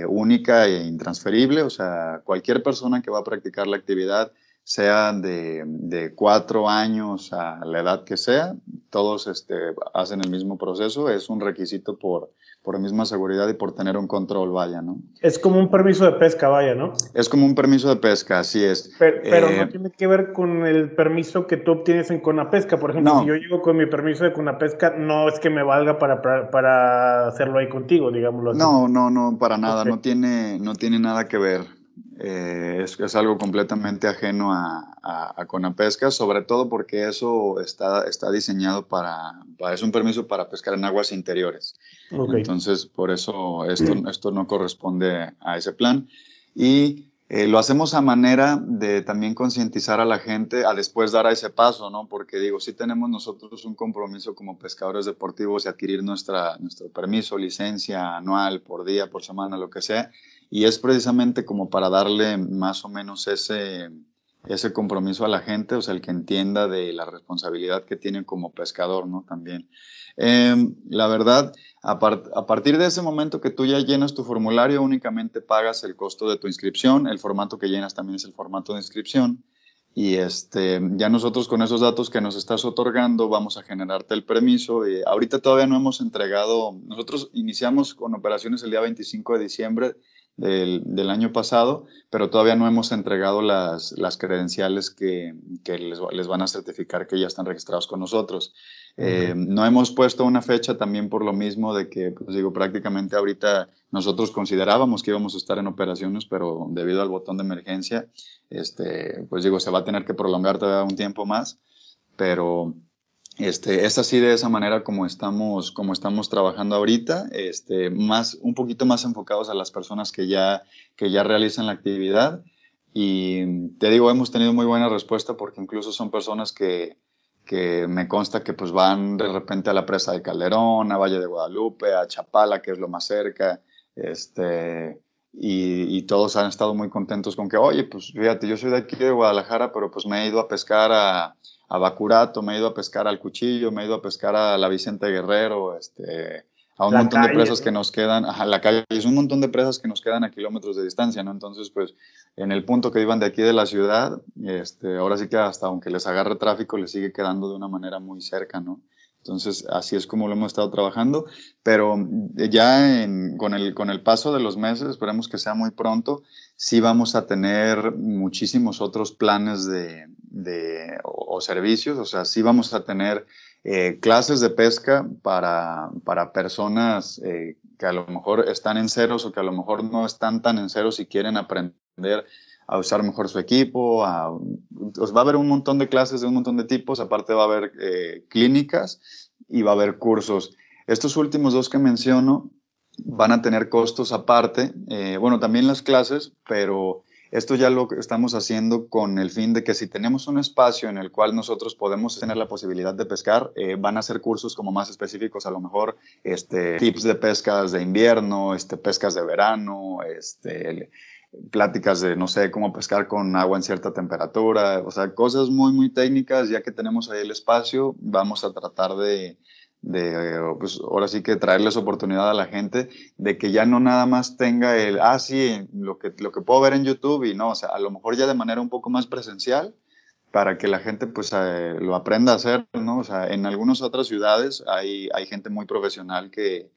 única e intransferible, o sea, cualquier persona que va a practicar la actividad sea de, de, cuatro años a la edad que sea, todos este, hacen el mismo proceso, es un requisito por, por misma seguridad y por tener un control, vaya, ¿no? Es como un permiso de pesca, vaya, ¿no? Es como un permiso de pesca, así es. Pero, no eh, tiene que ver con el permiso que tú obtienes en Conapesca, por ejemplo, si yo llego con mi permiso de Conapesca, no es que me valga para, para, hacerlo ahí contigo, digámoslo así. No, no, no, para nada, no, tiene, no tiene nada que ver. Eh, es, algo completamente ajeno a, a, Conapesca, sobre todo porque eso está, está diseñado para, es un permiso para pescar en aguas interiores. Entonces, por eso esto, esto no corresponde a ese plan. Y eh, lo hacemos a manera de también concientizar a la gente a después dar a ese paso, ¿no? Porque digo, sí tenemos nosotros un compromiso como pescadores deportivos de adquirir nuestra, nuestro permiso, licencia anual, por día, por semana, lo que sea, y es precisamente como para darle más o menos ese, ese compromiso a la gente, o sea, el que entienda de la responsabilidad que tiene como pescador, ¿no? También. Em, la verdad, a, partir de ese momento que tú ya llenas tu formulario, únicamente pagas el costo de tu inscripción. El formato que llenas también es el formato de inscripción. Y este, ya nosotros con esos datos que nos estás otorgando vamos a generarte el permiso. Y ahorita todavía no hemos entregado, nosotros iniciamos con operaciones el día 25 de diciembre del, año pasado, pero todavía no hemos entregado las, las credenciales que, que les, les, van a certificar que ya están registrados con nosotros. Eh, no hemos puesto una fecha también por lo mismo de que, pues digo, prácticamente ahorita nosotros considerábamos que íbamos a estar en operaciones, pero debido al botón de emergencia, este, pues digo, se va a tener que prolongar todavía un tiempo más, pero este, es así de esa manera como estamos, como estamos trabajando ahorita, este, más, un poquito más enfocados a las personas que ya, que ya realizan la actividad. Y te digo, hemos tenido muy buena respuesta porque incluso son personas que, que me consta que pues van de repente a la presa de Calderón, a Valle de Guadalupe, a Chapala, que es lo más cerca, este, y, y, todos han estado muy contentos con que, oye, pues fíjate, yo soy de aquí de Guadalajara, pero pues me he ido a pescar a, a Bacurato, me he ido a pescar al Cuchillo, me he ido a pescar a la Vicente Guerrero, este, a un montón de presas que nos quedan, a la calle, es un montón de presas que nos quedan a kilómetros de distancia, ¿no? Entonces, pues, en el punto que iban de aquí de la ciudad, este, ahora sí que hasta aunque les agarre tráfico, les sigue quedando de una manera muy cerca, ¿no? Entonces, así es como lo hemos estado trabajando, pero ya con, el, con el paso de los meses, esperemos que sea muy pronto, sí vamos a tener muchísimos otros planes de, de o, servicios, o sea, sí vamos a tener eh, clases de pesca para, para personas eh, que a lo mejor están en ceros o que a lo mejor no están tan en ceros y quieren aprender a usar mejor su equipo. A, pues va a haber un montón de clases de un montón de tipos, aparte va a haber eh, clínicas y va a haber cursos. Estos últimos dos que menciono van a tener costos aparte, eh, bueno, también las clases, pero esto ya lo estamos haciendo con el fin de que si tenemos un espacio en el cual nosotros podemos tener la posibilidad de pescar, eh, van a ser cursos como más específicos, a lo mejor este, tips de pescas de invierno, este, pescas de verano, este, pláticas de, no sé, cómo pescar con agua en cierta temperatura, o sea, cosas muy, muy técnicas, ya que tenemos ahí el espacio, vamos a tratar de, de, pues ahora sí que traerles oportunidad a la gente de que ya no nada más tenga el, ah, sí, lo que, lo que puedo ver en YouTube y no, o sea, a lo mejor ya de manera un poco más presencial para que la gente pues eh, lo aprenda a hacer, ¿no? O sea, en algunas otras ciudades hay, hay gente muy profesional que,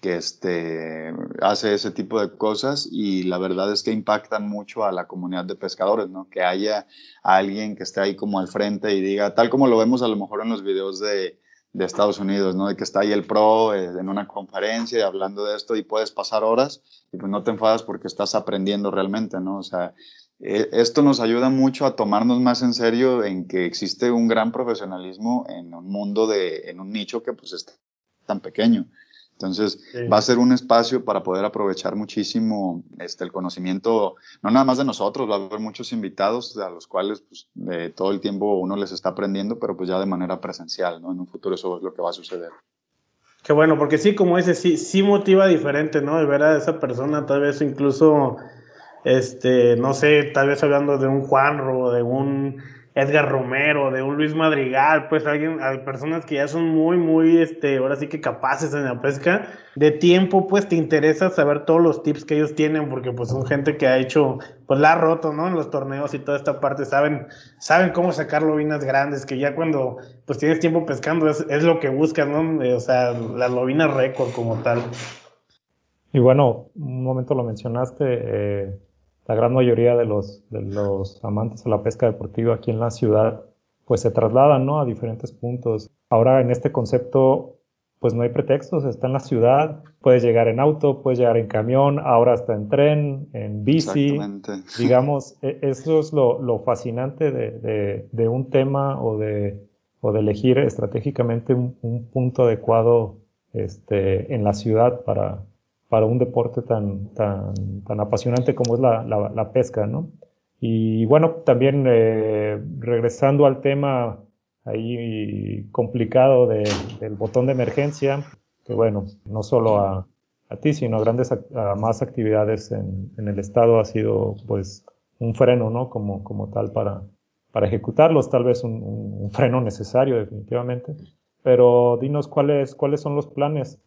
que este, hace ese tipo de cosas y la verdad es que impactan mucho a la comunidad de pescadores, ¿no? Que haya alguien que esté ahí como al frente y diga, tal como lo vemos a lo mejor en los videos de, de Estados Unidos, ¿no? De que está ahí el pro eh, en una conferencia hablando de esto y puedes pasar horas y pues no te enfadas porque estás aprendiendo realmente, ¿no? O sea, e, esto nos ayuda mucho a tomarnos más en serio en que existe un gran profesionalismo en un mundo de, en un nicho que pues es tan pequeño. Entonces, va a ser un espacio para poder aprovechar muchísimo este, el conocimiento, no nada más de nosotros, va a haber muchos invitados a los cuales pues, todo el tiempo uno les está aprendiendo, pero pues ya de manera presencial, ¿no? En un futuro eso es lo que va a suceder. Qué bueno, porque sí, como dices, sí, sí motiva diferente, ¿no? De ver a esa persona, tal vez incluso, este, no sé, tal vez hablando de un Juanro, de un Edgar Romero, de un Luis Madrigal, pues alguien, hay personas que ya son muy, muy, este, ahora sí que capaces en la pesca. De tiempo, pues te interesa saber todos los tips que ellos tienen, porque pues son gente que ha hecho, pues la ha roto, ¿no? En los torneos y toda esta parte, saben, saben cómo sacar lobinas grandes, que ya cuando pues tienes tiempo pescando es, lo que buscas, ¿no? O sea, las lobinas récord como tal. Y bueno, un momento lo mencionaste, eh, la gran mayoría de los, de los amantes a la pesca deportiva aquí en la ciudad, pues se trasladan ¿no? a diferentes puntos. Ahora en este concepto, pues no hay pretextos, está en la ciudad, puedes llegar en auto, puedes llegar en camión, ahora está en tren, en bici. Digamos, e, eso es lo, fascinante de, un tema o de, o de elegir estratégicamente un, punto adecuado este, en la ciudad para, para un deporte tan, tan, tan apasionante como es la, la, pesca, ¿no? Y bueno, también eh, regresando al tema ahí complicado del botón de emergencia, que bueno, no solo a, a ti, sino a grandes, a más actividades en, en, el estado ha sido pues un freno, ¿no? Como, como tal para, para ejecutarlos, tal vez un, un freno necesario definitivamente. Pero dinos cuáles, cuáles son los planes.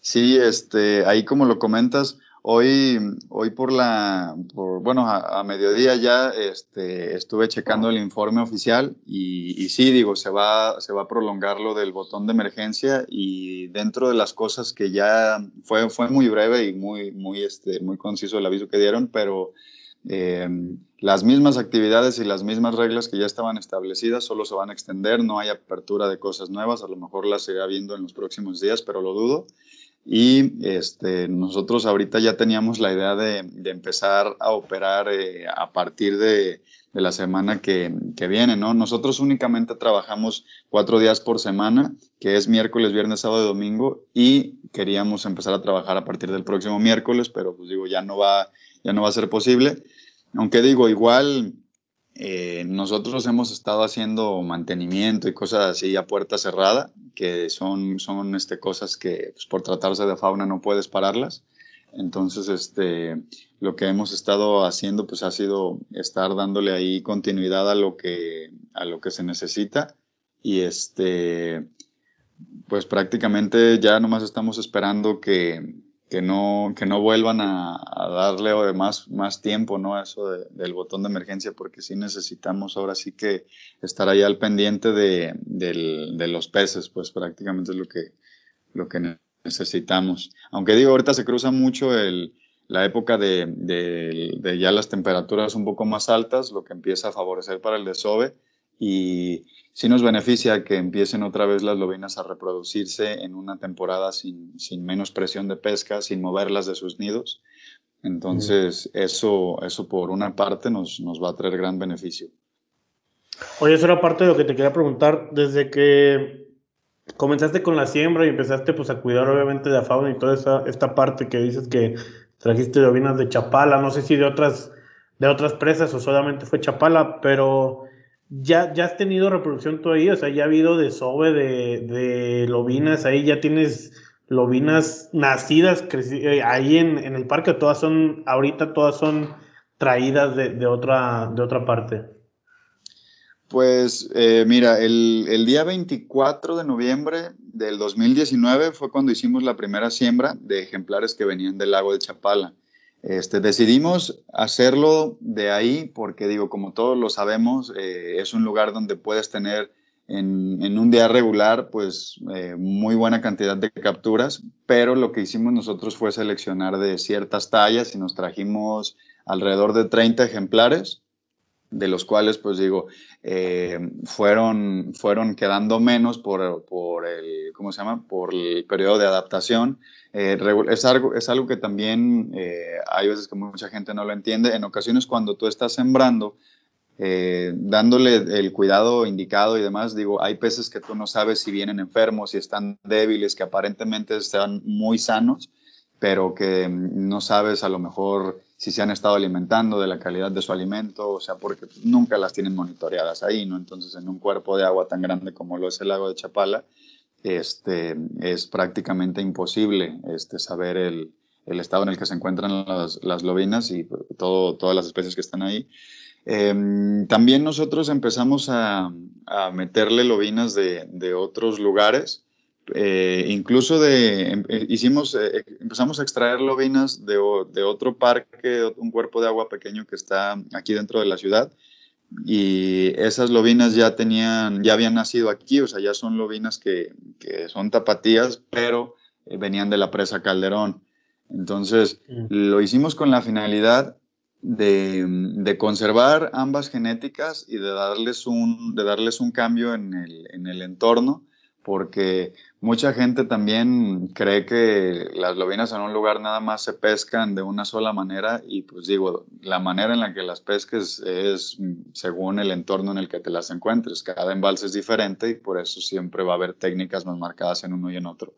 Sí, este, ahí como lo comentas, Hoy, hoy por la, bueno, a, mediodía ya este, estuve checando el informe oficial y, y, sí, digo, se va, se va a prolongar lo del botón de emergencia y dentro de las cosas que ya fue, fue muy breve y muy, muy, este, muy conciso el aviso que dieron, pero eh, las mismas actividades y las mismas reglas que ya estaban establecidas solo se van a extender, no hay apertura de cosas nuevas, a lo mejor las irá viendo en los próximos días, pero lo dudo. Y este, nosotros ahorita ya teníamos la idea de, empezar a operar eh, a partir de, la semana que, viene, ¿no? Nosotros únicamente trabajamos cuatro días por semana, que es miércoles, viernes, sábado y domingo, y queríamos empezar a trabajar a partir del próximo miércoles, pero pues digo, ya no va, ya no va a ser posible. Aunque digo, igual eh, nosotros hemos estado haciendo mantenimiento y cosas así a puerta cerrada, que son, son este, cosas que pues, por tratarse de fauna no puedes pararlas. Entonces, este, lo que hemos estado haciendo pues ha sido estar dándole ahí continuidad a lo que, a lo que se necesita y este, pues prácticamente ya nomás estamos esperando que, que no, que no vuelvan a, darle más, más tiempo ¿no? a eso del botón de emergencia, porque sí necesitamos ahora sí que estar ahí al pendiente de, de, los peces, pues prácticamente es lo que, lo que necesitamos. Aunque digo, ahorita se cruza mucho el, la época de, de, ya las temperaturas un poco más altas, lo que empieza a favorecer para el desove y sí nos beneficia que empiecen otra vez las lobinas a reproducirse en una temporada sin, sin menos presión de pesca, sin moverlas de sus nidos. Entonces, eso, eso por una parte nos, nos va a traer gran beneficio. Oye, eso era parte de lo que te quería preguntar. Desde que comenzaste con la siembra y empezaste pues, a cuidar obviamente de la fauna y toda esa, esta parte que dices que trajiste lobinas de Chapala, no sé si de otras, de otras presas o solamente fue Chapala, pero ya, ya has tenido reproducción tú ahí, o sea, ya ha habido desove de, de lobinas, ahí ya tienes lobinas nacidas eh, ahí en, en, el parque, todas son, ahorita todas son traídas de, de otra, de otra parte. Pues eh, mira, el, el, día 24 de noviembre del 2019 fue cuando hicimos la primera siembra de ejemplares que venían del lago de Chapala. Este, decidimos hacerlo de ahí porque, digo, como todos lo sabemos, eh, es un lugar donde puedes tener en, un día regular, pues, eh, muy buena cantidad de capturas, pero lo que hicimos nosotros fue seleccionar de ciertas tallas y nos trajimos alrededor de 30 ejemplares de los cuales, pues digo, eh, fueron, fueron quedando menos por, por, el, ¿cómo se llama? Por el periodo de adaptación. Eh, es, algo, es algo que también eh, hay veces que mucha gente no lo entiende. En ocasiones cuando tú estás sembrando, dándole el cuidado indicado y demás, digo, hay peces que tú no sabes si vienen enfermos, si están débiles, que aparentemente están muy sanos, pero que no sabes a lo mejor si se han estado alimentando de la calidad de su alimento, o sea, porque nunca las tienen monitoreadas ahí, ¿no? Entonces, en un cuerpo de agua tan grande como lo es el lago de Chapala, este, es prácticamente imposible este, saber el, el estado en el que se encuentran las, las lobinas y todo, todas las especies que están ahí. Em, también nosotros empezamos a, a meterle lobinas de, de otros lugares, eh, incluso de, em, eh, hicimos, eh, empezamos a extraer lobinas de, de, otro parque, un cuerpo de agua pequeño que está aquí dentro de la ciudad. Y esas lobinas ya tenían, ya habían nacido aquí, o sea, ya son lobinas que, que son tapatías, pero venían de la presa Calderón. Entonces, mm. lo hicimos con la finalidad de, de, conservar ambas genéticas y de darles un, de darles un cambio en el, en el entorno porque mucha gente también cree que las lobinas en un lugar nada más se pescan de una sola manera y pues digo, la manera en la que las pesques es según el entorno en el que te las encuentres. Cada embalse es diferente y por eso siempre va a haber técnicas más marcadas en uno y en otro.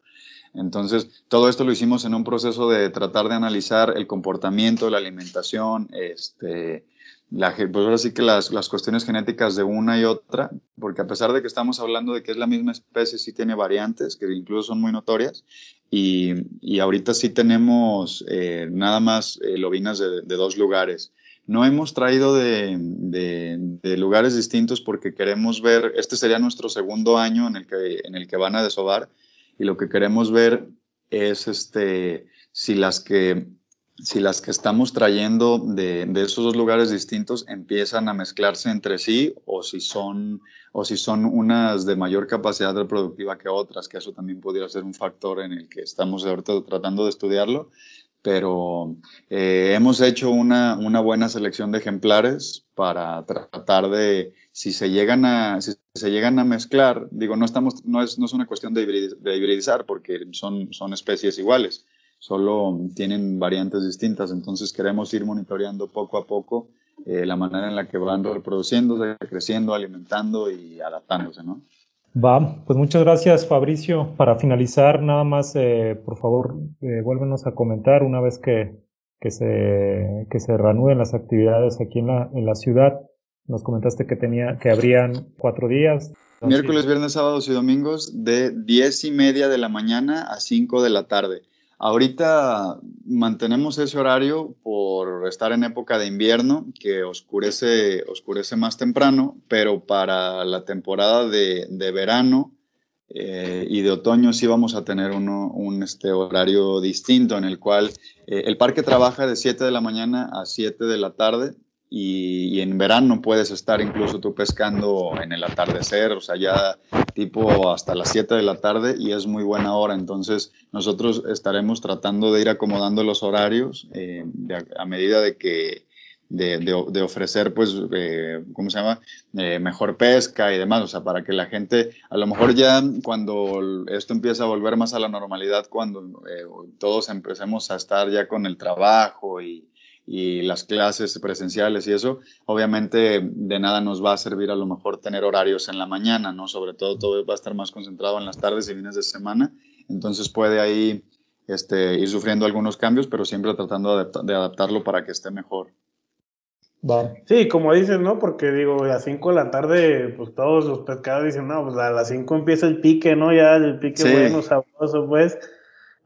Entonces, todo esto lo hicimos en un proceso de tratar de analizar el comportamiento, la alimentación, este, la, pues ahora sí que las, las, cuestiones genéticas de una y otra, porque a pesar de que estamos hablando de que es la misma especie, sí tiene variantes que incluso son muy notorias. Y, y ahorita sí tenemos eh, nada más eh, lobinas de, de, dos lugares. No hemos traído de, de, de, lugares distintos porque queremos ver, este sería nuestro segundo año en el que, en el que van a desovar y lo que queremos ver es este, si las que si las que estamos trayendo de, de, esos dos lugares distintos empiezan a mezclarse entre sí o si son o si son unas de mayor capacidad reproductiva que otras, que eso también podría ser un factor en el que estamos ahorita tratando de estudiarlo, pero eh, hemos hecho una, una, buena selección de ejemplares para tratar de, si se llegan a, si se llegan a mezclar, digo, no, estamos, no, es, no es una cuestión de, hibridizar porque son, son especies iguales, solo tienen variantes distintas, entonces queremos ir monitoreando poco a poco eh, la manera en la que van reproduciéndose, creciendo, alimentando y adaptándose, ¿no? Va, pues muchas gracias Fabricio. Para finalizar, nada más, eh, por favor, eh, vuélvenos a comentar una vez que, que, se, que se reanuden las actividades aquí en la, en la ciudad. Nos comentaste que, tenía, que habrían cuatro días. Miércoles, viernes, sábados y domingos de diez y media de la mañana a cinco de la tarde. Ahorita mantenemos ese horario por estar en época de invierno, que oscurece, oscurece más temprano, pero para la temporada de, verano eh, y de otoño sí vamos a tener uno, un este, horario distinto en el cual eh, el parque trabaja de 7 de la mañana a 7 de la tarde y, en verano puedes estar incluso tú pescando en el atardecer, o sea, ya tipo hasta las 7 de la tarde y es muy buena hora. Entonces, nosotros estaremos tratando de ir acomodando los horarios eh, a, medida de que de, ofrecer, pues, eh, ¿cómo se llama? Eh, mejor pesca y demás, o sea, para que la gente, a lo mejor ya cuando esto empieza a volver más a la normalidad, cuando todos empecemos a estar ya con el trabajo y, y las clases presenciales y eso, obviamente de nada nos va a servir a lo mejor tener horarios en la mañana, ¿no? Sobre todo todo va a estar más concentrado en las tardes y fines de semana, entonces puede ahí este, ir sufriendo algunos cambios, pero siempre tratando de, adaptarlo para que esté mejor. Sí, como dices, ¿no? Porque digo, a las 5 de la tarde, pues todos los pescadores dicen, no, pues a las 5 empieza el pique, ¿no? Ya el pique bueno, sabroso, pues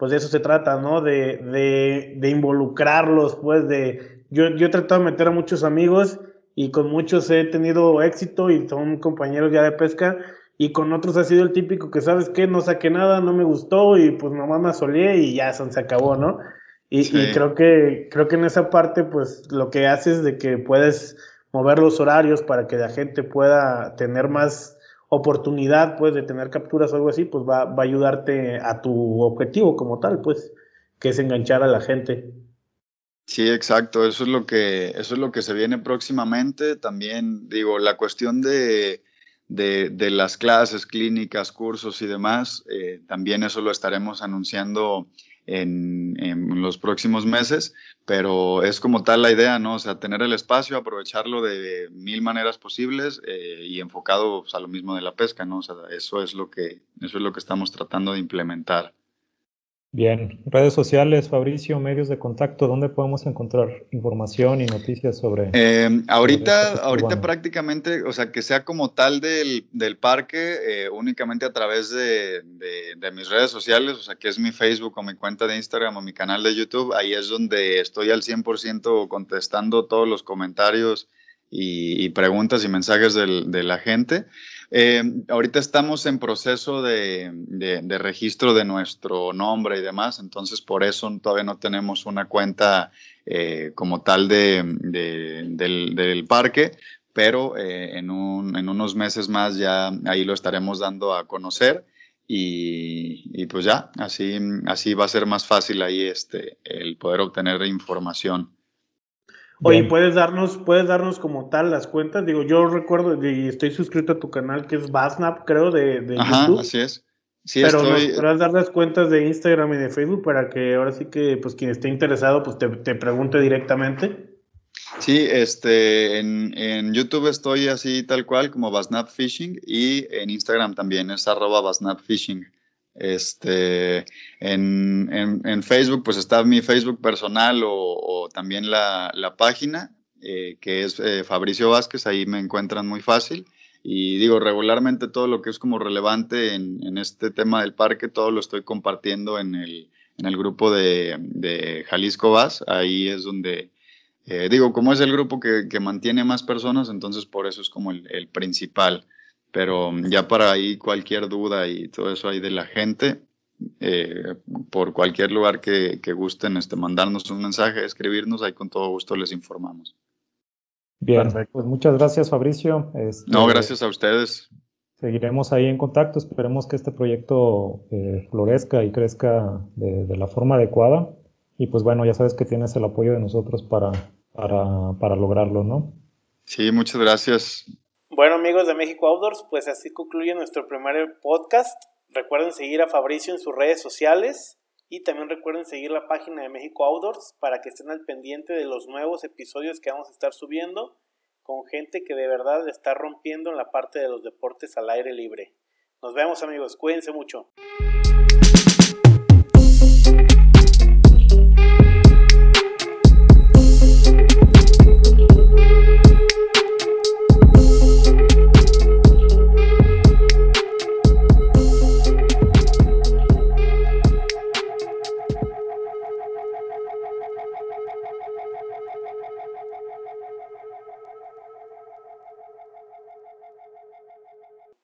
pues de eso se trata, ¿no? De, de, de involucrarlos, pues de... Yo, yo he tratado de meter a muchos amigos y con muchos he tenido éxito y son compañeros ya de pesca y con otros ha sido el típico que, ¿sabes qué? No saqué nada, no me gustó y pues nomás me asolé y ya se acabó, ¿no? Y, y, creo que creo que en esa parte pues lo que haces de que puedes mover los horarios para que la gente pueda tener más oportunidad pues de tener capturas o algo así, pues va, va, a ayudarte a tu objetivo como tal, pues, que es enganchar a la gente. Sí, exacto, eso es lo que, eso es lo que se viene próximamente. También digo, la cuestión de, de, las clases, clínicas, cursos y demás, eh, también eso lo estaremos anunciando en, en, los próximos meses, pero es como tal la idea, ¿no? O sea, tener el espacio, aprovecharlo de mil maneras posibles eh, y enfocado pues, a lo mismo de la pesca, ¿no? O sea, eso es lo que, eso es lo que estamos tratando de implementar. Bien, redes sociales, Fabricio, medios de contacto, ¿dónde podemos encontrar información y noticias sobre? Eh, ahorita, ahorita prácticamente, o sea, que sea como tal del, del parque, eh, únicamente a través de, de, de, mis redes sociales, o sea, que es mi Facebook o mi cuenta de Instagram o mi canal de YouTube, ahí es donde estoy al 100% contestando todos los comentarios y, y preguntas y mensajes del, de la gente. Eh, ahorita estamos en proceso de, registro de nuestro nombre y demás, entonces por eso todavía no tenemos una cuenta eh, como tal de, del, del, parque, pero eh, en, un, en, unos meses más ya ahí lo estaremos dando a conocer y, y, pues ya, así, así va a ser más fácil ahí este, el poder obtener información. Oye, ¿puedes darnos, puedes darnos como tal las cuentas? Digo, yo recuerdo y estoy suscrito a tu canal que es Basnap, creo, de, de Ajá, así es. Sí, Pero estoy... nos podrás dar las cuentas de Instagram y de Facebook para que ahora sí que pues quien esté interesado pues te, te pregunte directamente. Sí, este, en, en, YouTube estoy así tal cual como Basnap Fishing y en Instagram también es arroba Basnap Fishing. Este, en, Facebook pues está mi Facebook personal o, también la, página eh, que es eh, Fabricio Vázquez, ahí me encuentran muy fácil. Y digo, regularmente todo lo que es como relevante en, este tema del parque, todo lo estoy compartiendo en el, grupo de, Jalisco Vas. Ahí es donde eh, digo, como es el grupo que, mantiene más personas, entonces por eso es como el, principal. Pero ya para ahí cualquier duda y todo eso ahí de la gente, eh, por cualquier lugar que, que, gusten este, mandarnos un mensaje, escribirnos, ahí con todo gusto les informamos. Bien, pues muchas gracias Fabricio. Este, no, gracias a ustedes. Seguiremos ahí en contacto, esperemos que este proyecto eh, florezca y crezca de, de la forma adecuada y pues bueno, ya sabes que tienes el apoyo de nosotros para, para, lograrlo, ¿no? Sí, muchas gracias. Bueno, amigos de México Outdoors, pues así concluye nuestro primer podcast. Recuerden seguir a Fabricio en sus redes sociales y también recuerden seguir la página de México Outdoors para que estén al pendiente de los nuevos episodios que vamos a estar subiendo con gente que de verdad está rompiendo en la parte de los deportes al aire libre. Nos vemos amigos, cuídense mucho.